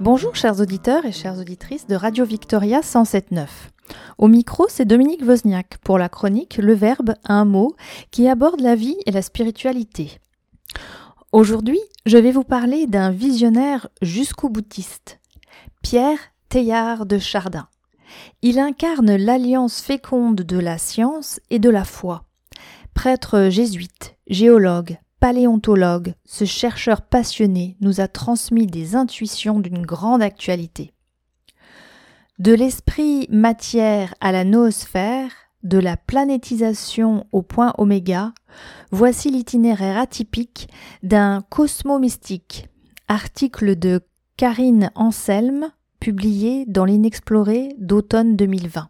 Bonjour chers auditeurs et chères auditrices de Radio Victoria 107.9. Au micro, c'est Dominique Wozniak pour la chronique Le Verbe, un mot qui aborde la vie et la spiritualité. Aujourd'hui, je vais vous parler d'un visionnaire jusqu'au boutiste, Pierre Teilhard de Chardin. Il incarne l'alliance féconde de la science et de la foi. Prêtre jésuite, géologue, paléontologue, ce chercheur passionné nous a transmis des intuitions d'une grande actualité. De l'esprit matière à la noosphère, de la planétisation au point oméga, voici l'itinéraire atypique d'un cosmo-mystique, article de Karine Anselme, publié dans l'Inexploré d'automne 2020.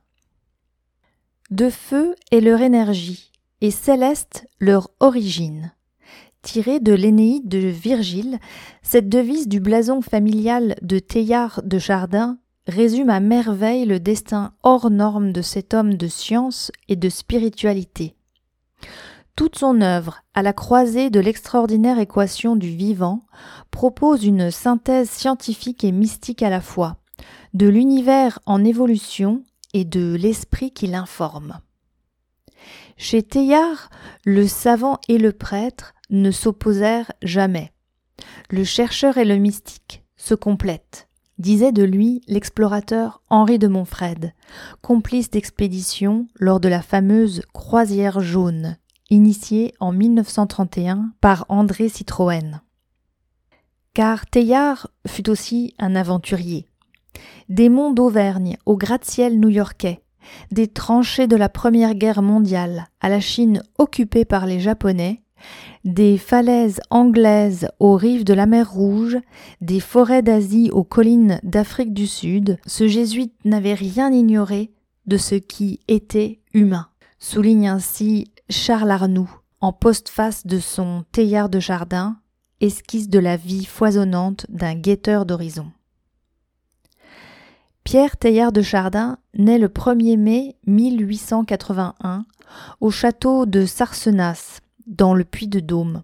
De feu est leur énergie, et céleste leur origine. Tirée de l'Énéide de Virgile, cette devise du blason familial de Teilhard de Chardin résume à merveille le destin hors norme de cet homme de science et de spiritualité. Toute son œuvre, à la croisée de l'extraordinaire équation du vivant, propose une synthèse scientifique et mystique à la fois, de l'univers en évolution et de l'esprit qui l'informe. Chez Teilhard, le savant et le prêtre ne s'opposèrent jamais. Le chercheur et le mystique se complètent, disait de lui l'explorateur Henri de Montfred, complice d'expédition lors de la fameuse croisière jaune, initiée en 1931 par André Citroën. Car Teilhard fut aussi un aventurier. Des monts d'Auvergne au gratte-ciel new-yorkais, des tranchées de la Première Guerre mondiale à la Chine occupée par les Japonais, des falaises anglaises aux rives de la mer Rouge, des forêts d'Asie aux collines d'Afrique du Sud, ce jésuite n'avait rien ignoré de ce qui était humain, souligne ainsi Charles Arnoux en postface de son Théard de Jardin, esquisse de la vie foisonnante d'un guetteur d'horizon. Pierre Teilhard de Chardin naît le 1er mai 1881 au château de Sarcenas, dans le Puy de Dôme.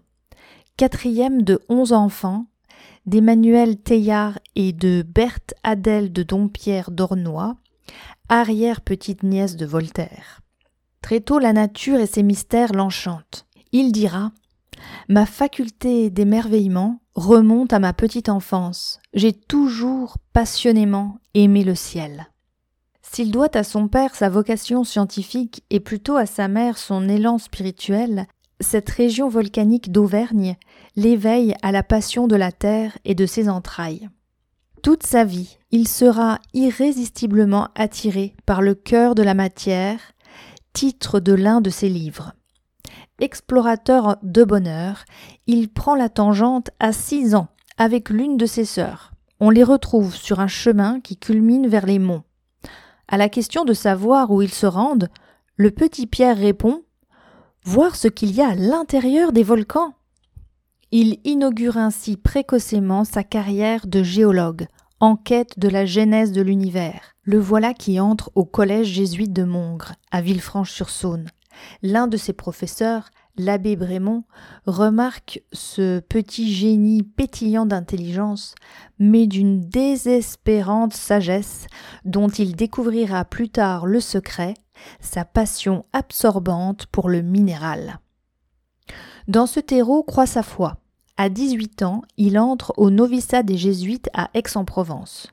Quatrième de onze enfants, d'Emmanuel Teilhard et de Berthe Adèle de Dompierre d'Ornois, arrière-petite-nièce de Voltaire. Très tôt, la nature et ses mystères l'enchantent. Il dira Ma faculté d'émerveillement remonte à ma petite enfance. J'ai toujours passionnément aimé le ciel. S'il doit à son père sa vocation scientifique et plutôt à sa mère son élan spirituel, cette région volcanique d'Auvergne l'éveille à la passion de la terre et de ses entrailles. Toute sa vie, il sera irrésistiblement attiré par le cœur de la matière, titre de l'un de ses livres. Explorateur de bonheur, il prend la tangente à six ans avec l'une de ses sœurs. On les retrouve sur un chemin qui culmine vers les monts. À la question de savoir où ils se rendent, le petit Pierre répond voir ce qu'il y a à l'intérieur des volcans. Il inaugure ainsi précocement sa carrière de géologue, en quête de la genèse de l'univers. Le voilà qui entre au collège jésuite de Mongres, à Villefranche-sur-Saône. L'un de ses professeurs, l'abbé Brémond, remarque ce petit génie pétillant d'intelligence, mais d'une désespérante sagesse, dont il découvrira plus tard le secret, sa passion absorbante pour le minéral. Dans ce terreau croît sa foi. À 18 ans, il entre au noviciat des jésuites à Aix-en-Provence.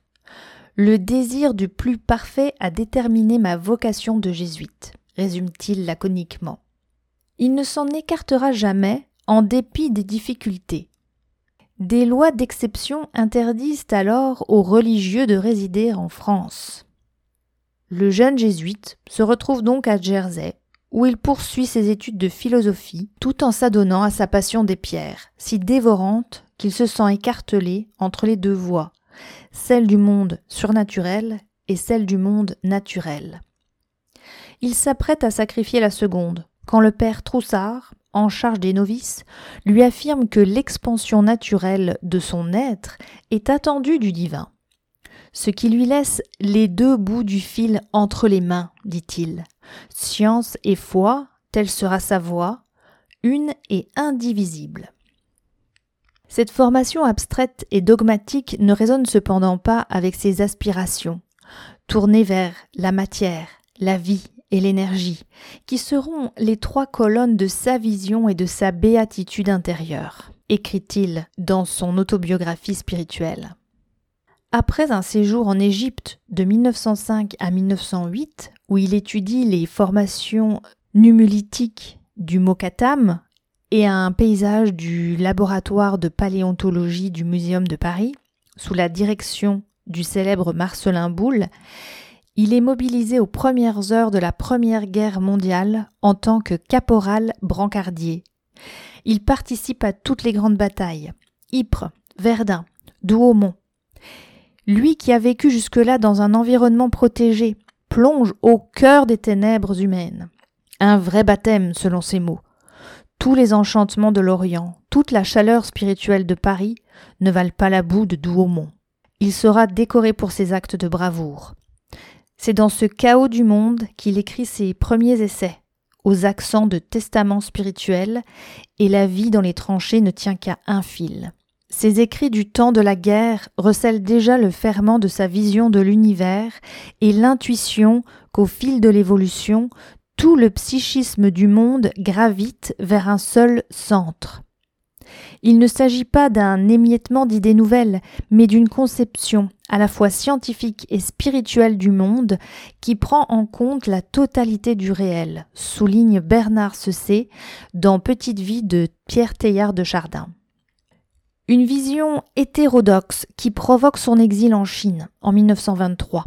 Le désir du plus parfait a déterminé ma vocation de jésuite, résume-t-il laconiquement. Il ne s'en écartera jamais, en dépit des difficultés. Des lois d'exception interdisent alors aux religieux de résider en France. Le jeune jésuite se retrouve donc à Jersey, où il poursuit ses études de philosophie, tout en s'adonnant à sa passion des pierres, si dévorante qu'il se sent écartelé entre les deux voies, celle du monde surnaturel et celle du monde naturel. Il s'apprête à sacrifier la seconde, quand le père Troussard, en charge des novices, lui affirme que l'expansion naturelle de son être est attendue du divin ce qui lui laisse les deux bouts du fil entre les mains, dit-il. Science et foi, telle sera sa voix, une et indivisible. Cette formation abstraite et dogmatique ne résonne cependant pas avec ses aspirations, tournées vers la matière, la vie l'énergie, qui seront les trois colonnes de sa vision et de sa béatitude intérieure, écrit-il dans son autobiographie spirituelle. Après un séjour en Égypte de 1905 à 1908, où il étudie les formations numulitiques du Mokatam et un paysage du laboratoire de paléontologie du Muséum de Paris, sous la direction du célèbre Marcelin Boulle, il est mobilisé aux premières heures de la Première Guerre mondiale en tant que caporal brancardier. Il participe à toutes les grandes batailles Ypres, Verdun, Douaumont, lui qui a vécu jusque-là dans un environnement protégé, plonge au cœur des ténèbres humaines. Un vrai baptême, selon ses mots. Tous les enchantements de l'Orient, toute la chaleur spirituelle de Paris ne valent pas la boue de Douaumont. Il sera décoré pour ses actes de bravoure. C'est dans ce chaos du monde qu'il écrit ses premiers essais, aux accents de testament spirituel, et la vie dans les tranchées ne tient qu'à un fil. Ses écrits du temps de la guerre recèlent déjà le ferment de sa vision de l'univers et l'intuition qu'au fil de l'évolution, tout le psychisme du monde gravite vers un seul centre. Il ne s'agit pas d'un émiettement d'idées nouvelles, mais d'une conception à la fois scientifique et spirituelle du monde qui prend en compte la totalité du réel, souligne Bernard Cessé dans Petite vie de Pierre Teilhard de Chardin. Une vision hétérodoxe qui provoque son exil en Chine en 1923.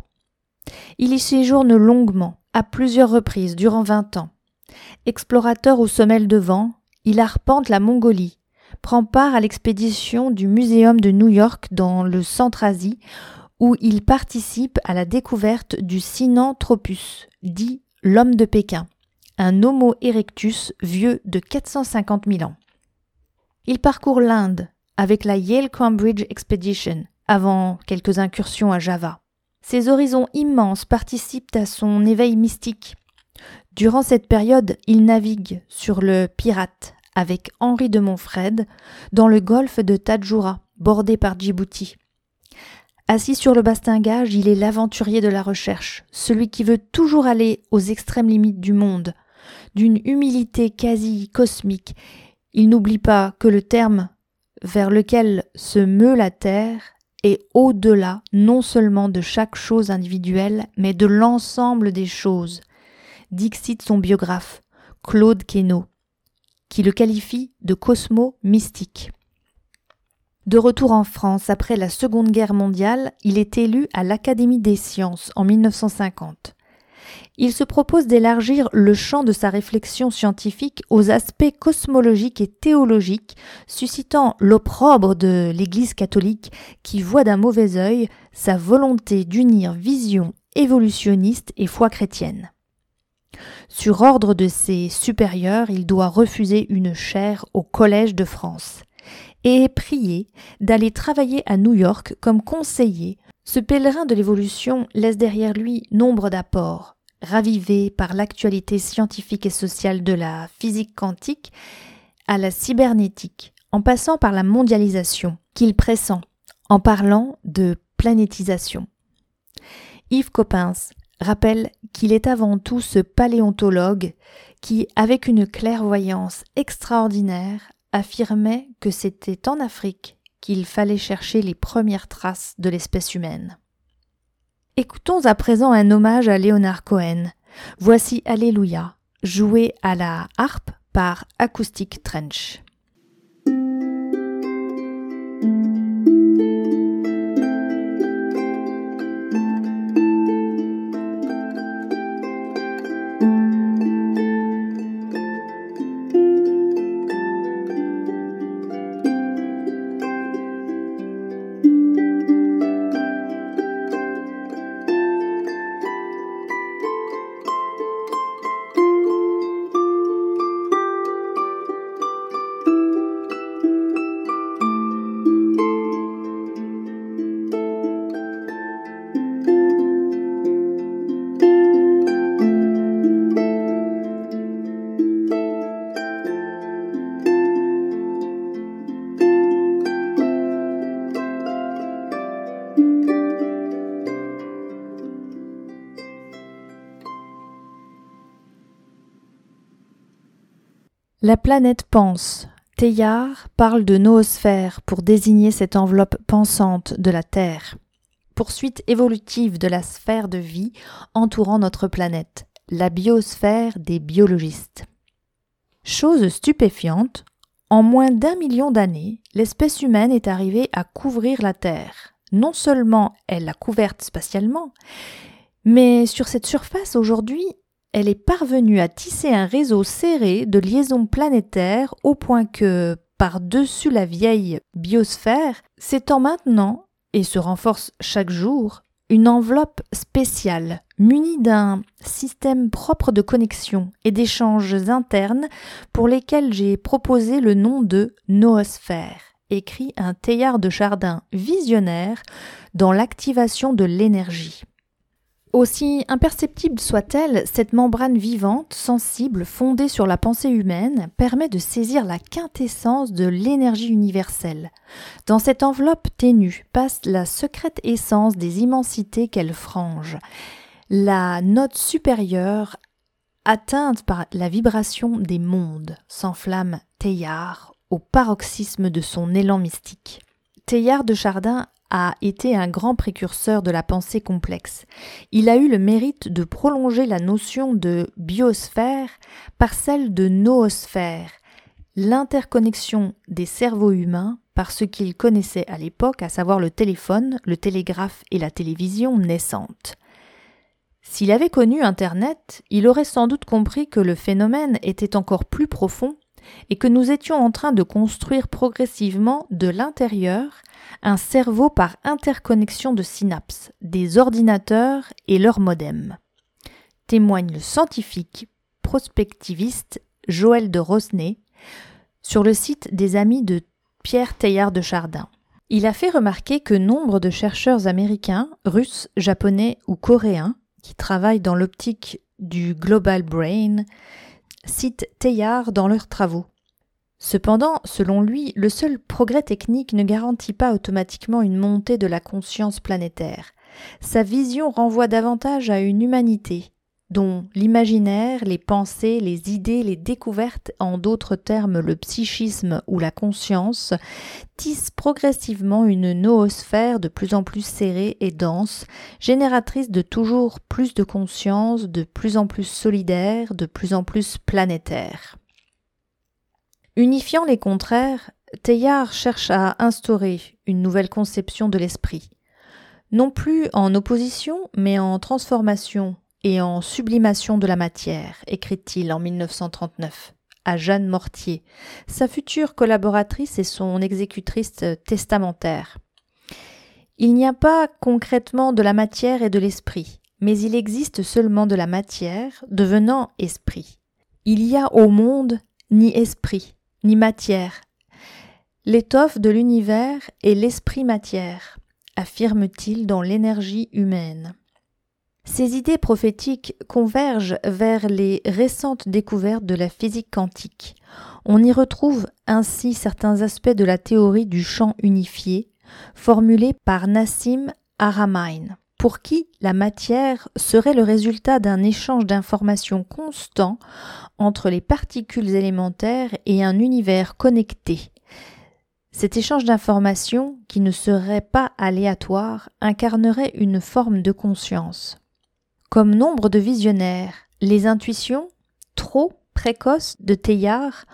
Il y séjourne longuement, à plusieurs reprises durant vingt ans. Explorateur aux semelles de vent, il arpente la Mongolie, prend part à l'expédition du Muséum de New York dans le Centre-Asie, où il participe à la découverte du Sinanthropus, dit l'homme de Pékin, un Homo erectus vieux de 450 000 ans. Il parcourt l'Inde, avec la Yale Cambridge Expedition, avant quelques incursions à Java. Ces horizons immenses participent à son éveil mystique. Durant cette période, il navigue sur le Pirate avec Henri de Montfred dans le golfe de Tadjoura, bordé par Djibouti. Assis sur le bastingage, il est l'aventurier de la recherche, celui qui veut toujours aller aux extrêmes limites du monde. D'une humilité quasi cosmique, il n'oublie pas que le terme vers lequel se meut la terre est au-delà non seulement de chaque chose individuelle, mais de l'ensemble des choses. Dixit son biographe, Claude qui le qualifie de cosmo mystique. De retour en France après la Seconde Guerre mondiale, il est élu à l'Académie des sciences en 1950 il se propose d'élargir le champ de sa réflexion scientifique aux aspects cosmologiques et théologiques, suscitant l'opprobre de l'Église catholique qui voit d'un mauvais œil sa volonté d'unir vision évolutionniste et foi chrétienne. Sur ordre de ses supérieurs, il doit refuser une chaire au Collège de France et est prié d'aller travailler à New York comme conseiller. Ce pèlerin de l'évolution laisse derrière lui nombre d'apports, ravivé par l'actualité scientifique et sociale de la physique quantique à la cybernétique, en passant par la mondialisation qu'il pressent, en parlant de planétisation. Yves Coppens rappelle qu'il est avant tout ce paléontologue qui, avec une clairvoyance extraordinaire, affirmait que c'était en Afrique qu'il fallait chercher les premières traces de l'espèce humaine. Écoutons à présent un hommage à Léonard Cohen. Voici Alléluia, joué à la harpe par Acoustic Trench. La planète pense. Teilhard parle de noosphère pour désigner cette enveloppe pensante de la Terre. Poursuite évolutive de la sphère de vie entourant notre planète, la biosphère des biologistes. Chose stupéfiante, en moins d'un million d'années, l'espèce humaine est arrivée à couvrir la Terre. Non seulement elle l'a couverte spatialement, mais sur cette surface aujourd'hui, elle est parvenue à tisser un réseau serré de liaisons planétaires au point que, par-dessus la vieille biosphère, s'étend maintenant, et se renforce chaque jour, une enveloppe spéciale munie d'un système propre de connexion et d'échanges internes pour lesquels j'ai proposé le nom de noosphère, écrit un Teilhard de Chardin visionnaire dans l'activation de l'énergie. Aussi imperceptible soit-elle, cette membrane vivante, sensible, fondée sur la pensée humaine, permet de saisir la quintessence de l'énergie universelle. Dans cette enveloppe ténue passe la secrète essence des immensités qu'elle frange. La note supérieure, atteinte par la vibration des mondes, s'enflamme Teilhard au paroxysme de son élan mystique. Teilhard de Chardin a été un grand précurseur de la pensée complexe. Il a eu le mérite de prolonger la notion de biosphère par celle de noosphère, l'interconnexion des cerveaux humains par ce qu'il connaissait à l'époque, à savoir le téléphone, le télégraphe et la télévision naissante. S'il avait connu Internet, il aurait sans doute compris que le phénomène était encore plus profond et que nous étions en train de construire progressivement de l'intérieur un cerveau par interconnexion de synapses, des ordinateurs et leurs modems. Témoigne le scientifique prospectiviste Joël de Rosnay sur le site des amis de Pierre Teilhard de Chardin. Il a fait remarquer que nombre de chercheurs américains, russes, japonais ou coréens qui travaillent dans l'optique du Global Brain citent Teilhard dans leurs travaux. Cependant, selon lui, le seul progrès technique ne garantit pas automatiquement une montée de la conscience planétaire. Sa vision renvoie davantage à une humanité, dont l'imaginaire, les pensées, les idées, les découvertes, en d'autres termes le psychisme ou la conscience, tissent progressivement une noosphère de plus en plus serrée et dense, génératrice de toujours plus de conscience, de plus en plus solidaire, de plus en plus planétaire. Unifiant les contraires, Teilhard cherche à instaurer une nouvelle conception de l'esprit, non plus en opposition, mais en transformation et en sublimation de la matière, écrit-il en 1939 à Jeanne Mortier, sa future collaboratrice et son exécutrice testamentaire. Il n'y a pas concrètement de la matière et de l'esprit, mais il existe seulement de la matière devenant esprit. Il y a au monde ni esprit, ni matière. L'étoffe de l'univers est l'esprit matière, affirme-t-il dans l'énergie humaine. Ces idées prophétiques convergent vers les récentes découvertes de la physique quantique. On y retrouve ainsi certains aspects de la théorie du champ unifié, formulée par Nassim Haramein pour qui la matière serait le résultat d'un échange d'informations constant entre les particules élémentaires et un univers connecté. Cet échange d'informations, qui ne serait pas aléatoire, incarnerait une forme de conscience. Comme nombre de visionnaires, les intuitions, trop précoces de Teilhard,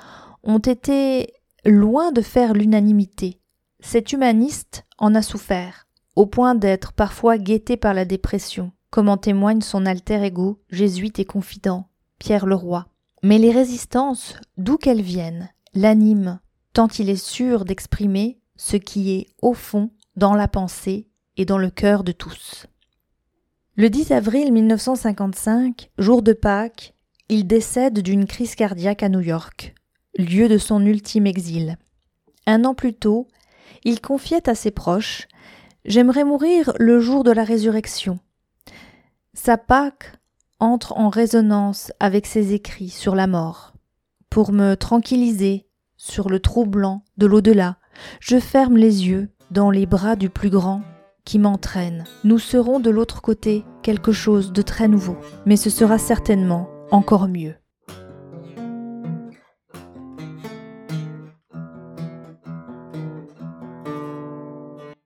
ont été loin de faire l'unanimité. Cet humaniste en a souffert au point d'être parfois guetté par la dépression, comme en témoigne son alter ego, jésuite et confident, Pierre Leroy. Mais les résistances, d'où qu'elles viennent, l'animent, tant il est sûr d'exprimer ce qui est au fond dans la pensée et dans le cœur de tous. Le 10 avril 1955, jour de Pâques, il décède d'une crise cardiaque à New York, lieu de son ultime exil. Un an plus tôt, il confiait à ses proches J'aimerais mourir le jour de la résurrection. Sa Pâque entre en résonance avec ses écrits sur la mort. Pour me tranquilliser sur le troublant de l'au-delà, je ferme les yeux dans les bras du plus grand qui m'entraîne. Nous serons de l'autre côté quelque chose de très nouveau, mais ce sera certainement encore mieux.